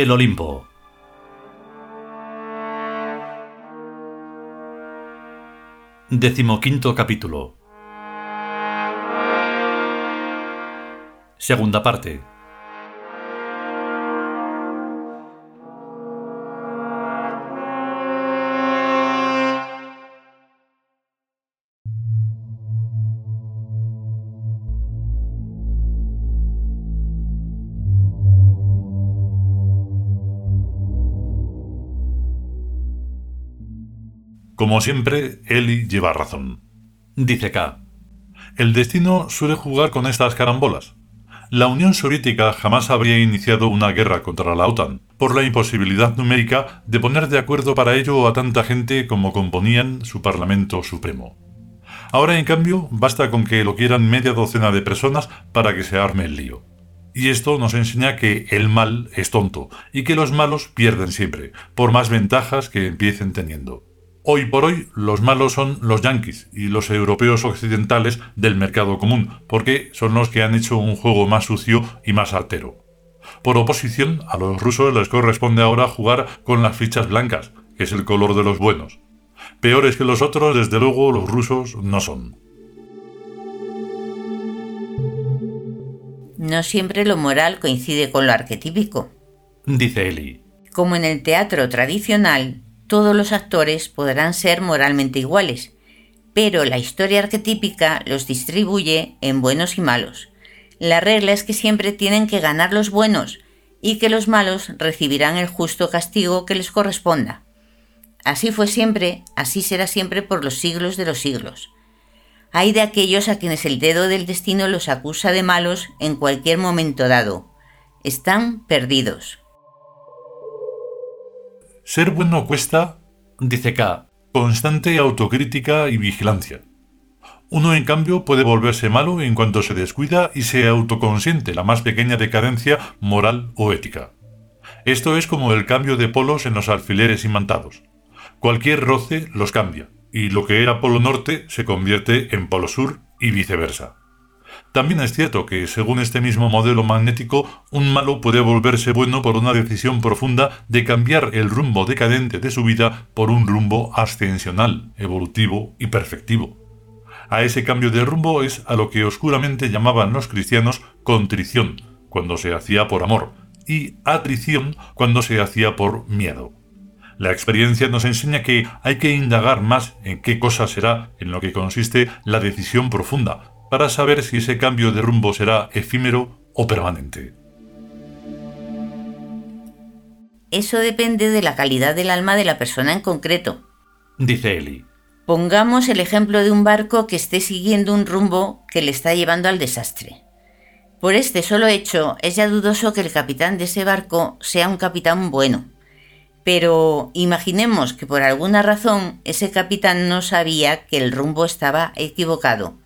El Olimpo. Decimoquinto capítulo. Segunda parte. Como siempre, Eli lleva razón. Dice K. El destino suele jugar con estas carambolas. La Unión Soviética jamás habría iniciado una guerra contra la OTAN, por la imposibilidad numérica de poner de acuerdo para ello a tanta gente como componían su Parlamento Supremo. Ahora, en cambio, basta con que lo quieran media docena de personas para que se arme el lío. Y esto nos enseña que el mal es tonto y que los malos pierden siempre, por más ventajas que empiecen teniendo. Hoy por hoy los malos son los yanquis y los europeos occidentales del mercado común, porque son los que han hecho un juego más sucio y más altero. Por oposición, a los rusos les corresponde ahora jugar con las fichas blancas, que es el color de los buenos. Peores que los otros, desde luego, los rusos no son. No siempre lo moral coincide con lo arquetípico. Dice Eli. Como en el teatro tradicional, todos los actores podrán ser moralmente iguales, pero la historia arquetípica los distribuye en buenos y malos. La regla es que siempre tienen que ganar los buenos y que los malos recibirán el justo castigo que les corresponda. Así fue siempre, así será siempre por los siglos de los siglos. Hay de aquellos a quienes el dedo del destino los acusa de malos en cualquier momento dado. Están perdidos. Ser bueno cuesta, dice K, constante autocrítica y vigilancia. Uno, en cambio, puede volverse malo en cuanto se descuida y se autoconsiente la más pequeña decadencia moral o ética. Esto es como el cambio de polos en los alfileres imantados. Cualquier roce los cambia, y lo que era polo norte se convierte en polo sur y viceversa. También es cierto que, según este mismo modelo magnético, un malo puede volverse bueno por una decisión profunda de cambiar el rumbo decadente de su vida por un rumbo ascensional, evolutivo y perfectivo. A ese cambio de rumbo es a lo que oscuramente llamaban los cristianos contrición, cuando se hacía por amor, y atrición cuando se hacía por miedo. La experiencia nos enseña que hay que indagar más en qué cosa será en lo que consiste la decisión profunda, para saber si ese cambio de rumbo será efímero o permanente. Eso depende de la calidad del alma de la persona en concreto. Dice Eli. Pongamos el ejemplo de un barco que esté siguiendo un rumbo que le está llevando al desastre. Por este solo hecho, es ya dudoso que el capitán de ese barco sea un capitán bueno. Pero imaginemos que por alguna razón ese capitán no sabía que el rumbo estaba equivocado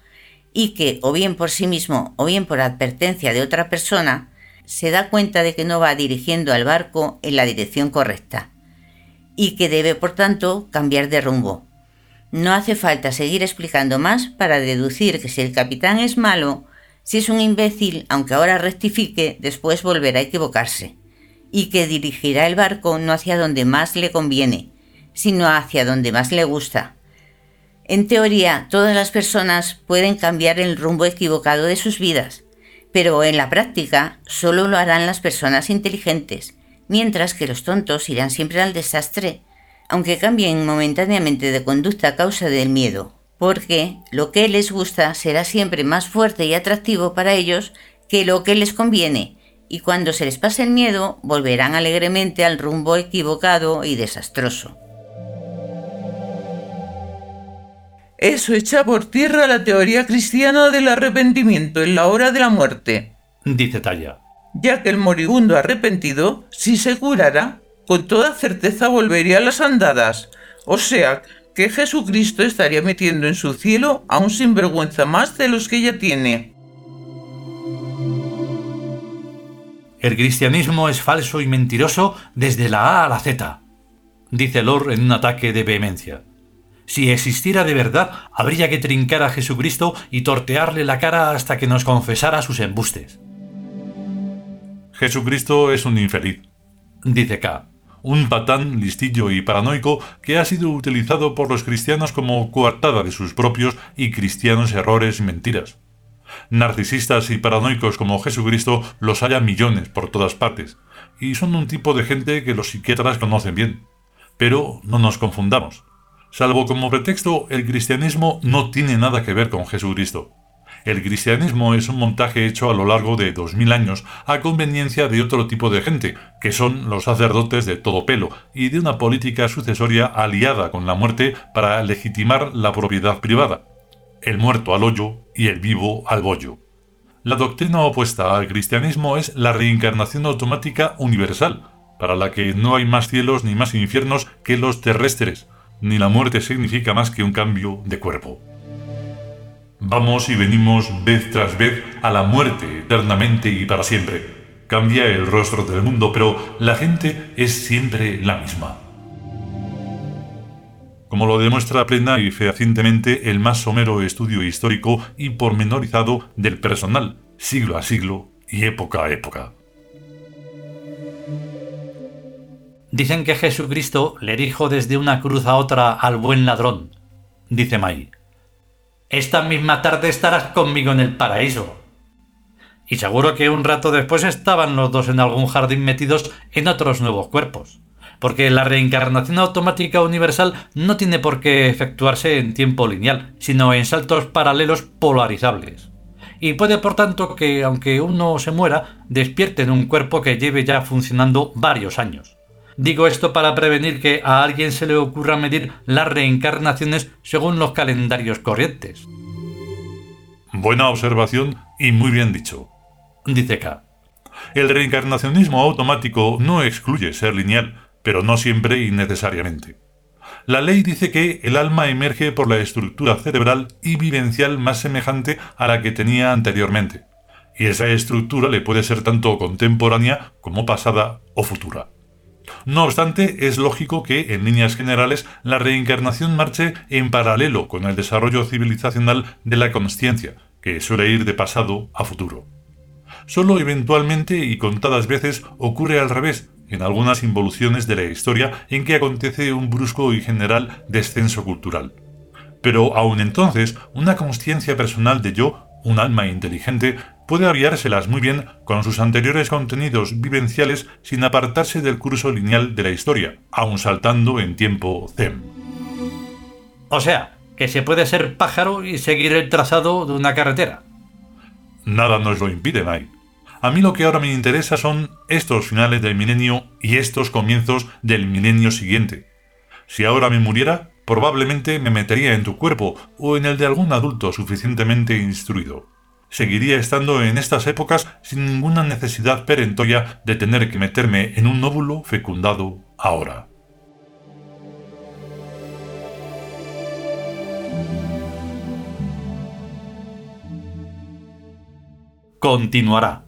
y que, o bien por sí mismo o bien por advertencia de otra persona, se da cuenta de que no va dirigiendo al barco en la dirección correcta y que debe, por tanto, cambiar de rumbo. No hace falta seguir explicando más para deducir que si el capitán es malo, si es un imbécil, aunque ahora rectifique, después volverá a equivocarse, y que dirigirá el barco no hacia donde más le conviene, sino hacia donde más le gusta, en teoría, todas las personas pueden cambiar el rumbo equivocado de sus vidas, pero en la práctica solo lo harán las personas inteligentes, mientras que los tontos irán siempre al desastre, aunque cambien momentáneamente de conducta a causa del miedo, porque lo que les gusta será siempre más fuerte y atractivo para ellos que lo que les conviene, y cuando se les pase el miedo volverán alegremente al rumbo equivocado y desastroso. Eso echa por tierra la teoría cristiana del arrepentimiento en la hora de la muerte. Dice Talla. Ya que el moribundo arrepentido, si se curara, con toda certeza volvería a las andadas. O sea, que Jesucristo estaría metiendo en su cielo a un sinvergüenza más de los que ya tiene. El cristianismo es falso y mentiroso desde la A a la Z, dice Lord en un ataque de vehemencia. Si existiera de verdad, habría que trincar a Jesucristo y tortearle la cara hasta que nos confesara sus embustes. Jesucristo es un infeliz, dice K. Un patán listillo y paranoico que ha sido utilizado por los cristianos como coartada de sus propios y cristianos errores y mentiras. Narcisistas y paranoicos como Jesucristo los haya millones por todas partes, y son un tipo de gente que los psiquiatras conocen bien. Pero no nos confundamos. Salvo como pretexto, el cristianismo no tiene nada que ver con Jesucristo. El cristianismo es un montaje hecho a lo largo de dos mil años a conveniencia de otro tipo de gente, que son los sacerdotes de todo pelo, y de una política sucesoria aliada con la muerte para legitimar la propiedad privada. El muerto al hoyo y el vivo al bollo. La doctrina opuesta al cristianismo es la reencarnación automática universal, para la que no hay más cielos ni más infiernos que los terrestres, ni la muerte significa más que un cambio de cuerpo. Vamos y venimos vez tras vez a la muerte eternamente y para siempre. Cambia el rostro del mundo, pero la gente es siempre la misma. Como lo demuestra plena y fehacientemente el más somero estudio histórico y pormenorizado del personal, siglo a siglo y época a época. Dicen que Jesucristo le dijo desde una cruz a otra al buen ladrón, dice May. Esta misma tarde estarás conmigo en el paraíso. Y seguro que un rato después estaban los dos en algún jardín metidos en otros nuevos cuerpos, porque la reencarnación automática universal no tiene por qué efectuarse en tiempo lineal, sino en saltos paralelos polarizables. Y puede por tanto que, aunque uno se muera, despierte en un cuerpo que lleve ya funcionando varios años. Digo esto para prevenir que a alguien se le ocurra medir las reencarnaciones según los calendarios corrientes. Buena observación y muy bien dicho. Dice K. El reencarnacionismo automático no excluye ser lineal, pero no siempre y necesariamente. La ley dice que el alma emerge por la estructura cerebral y vivencial más semejante a la que tenía anteriormente, y esa estructura le puede ser tanto contemporánea como pasada o futura. No obstante, es lógico que, en líneas generales, la reencarnación marche en paralelo con el desarrollo civilizacional de la consciencia, que suele ir de pasado a futuro. Solo eventualmente y contadas veces ocurre al revés, en algunas involuciones de la historia en que acontece un brusco y general descenso cultural. Pero aun entonces, una consciencia personal de yo, un alma inteligente, puede aviárselas muy bien con sus anteriores contenidos vivenciales sin apartarse del curso lineal de la historia, aun saltando en tiempo ZEM. O sea, que se puede ser pájaro y seguir el trazado de una carretera. Nada nos lo impide, Mike. A mí lo que ahora me interesa son estos finales del milenio y estos comienzos del milenio siguiente. Si ahora me muriera, probablemente me metería en tu cuerpo o en el de algún adulto suficientemente instruido seguiría estando en estas épocas sin ninguna necesidad perentoria de tener que meterme en un nóbulo fecundado ahora. Continuará.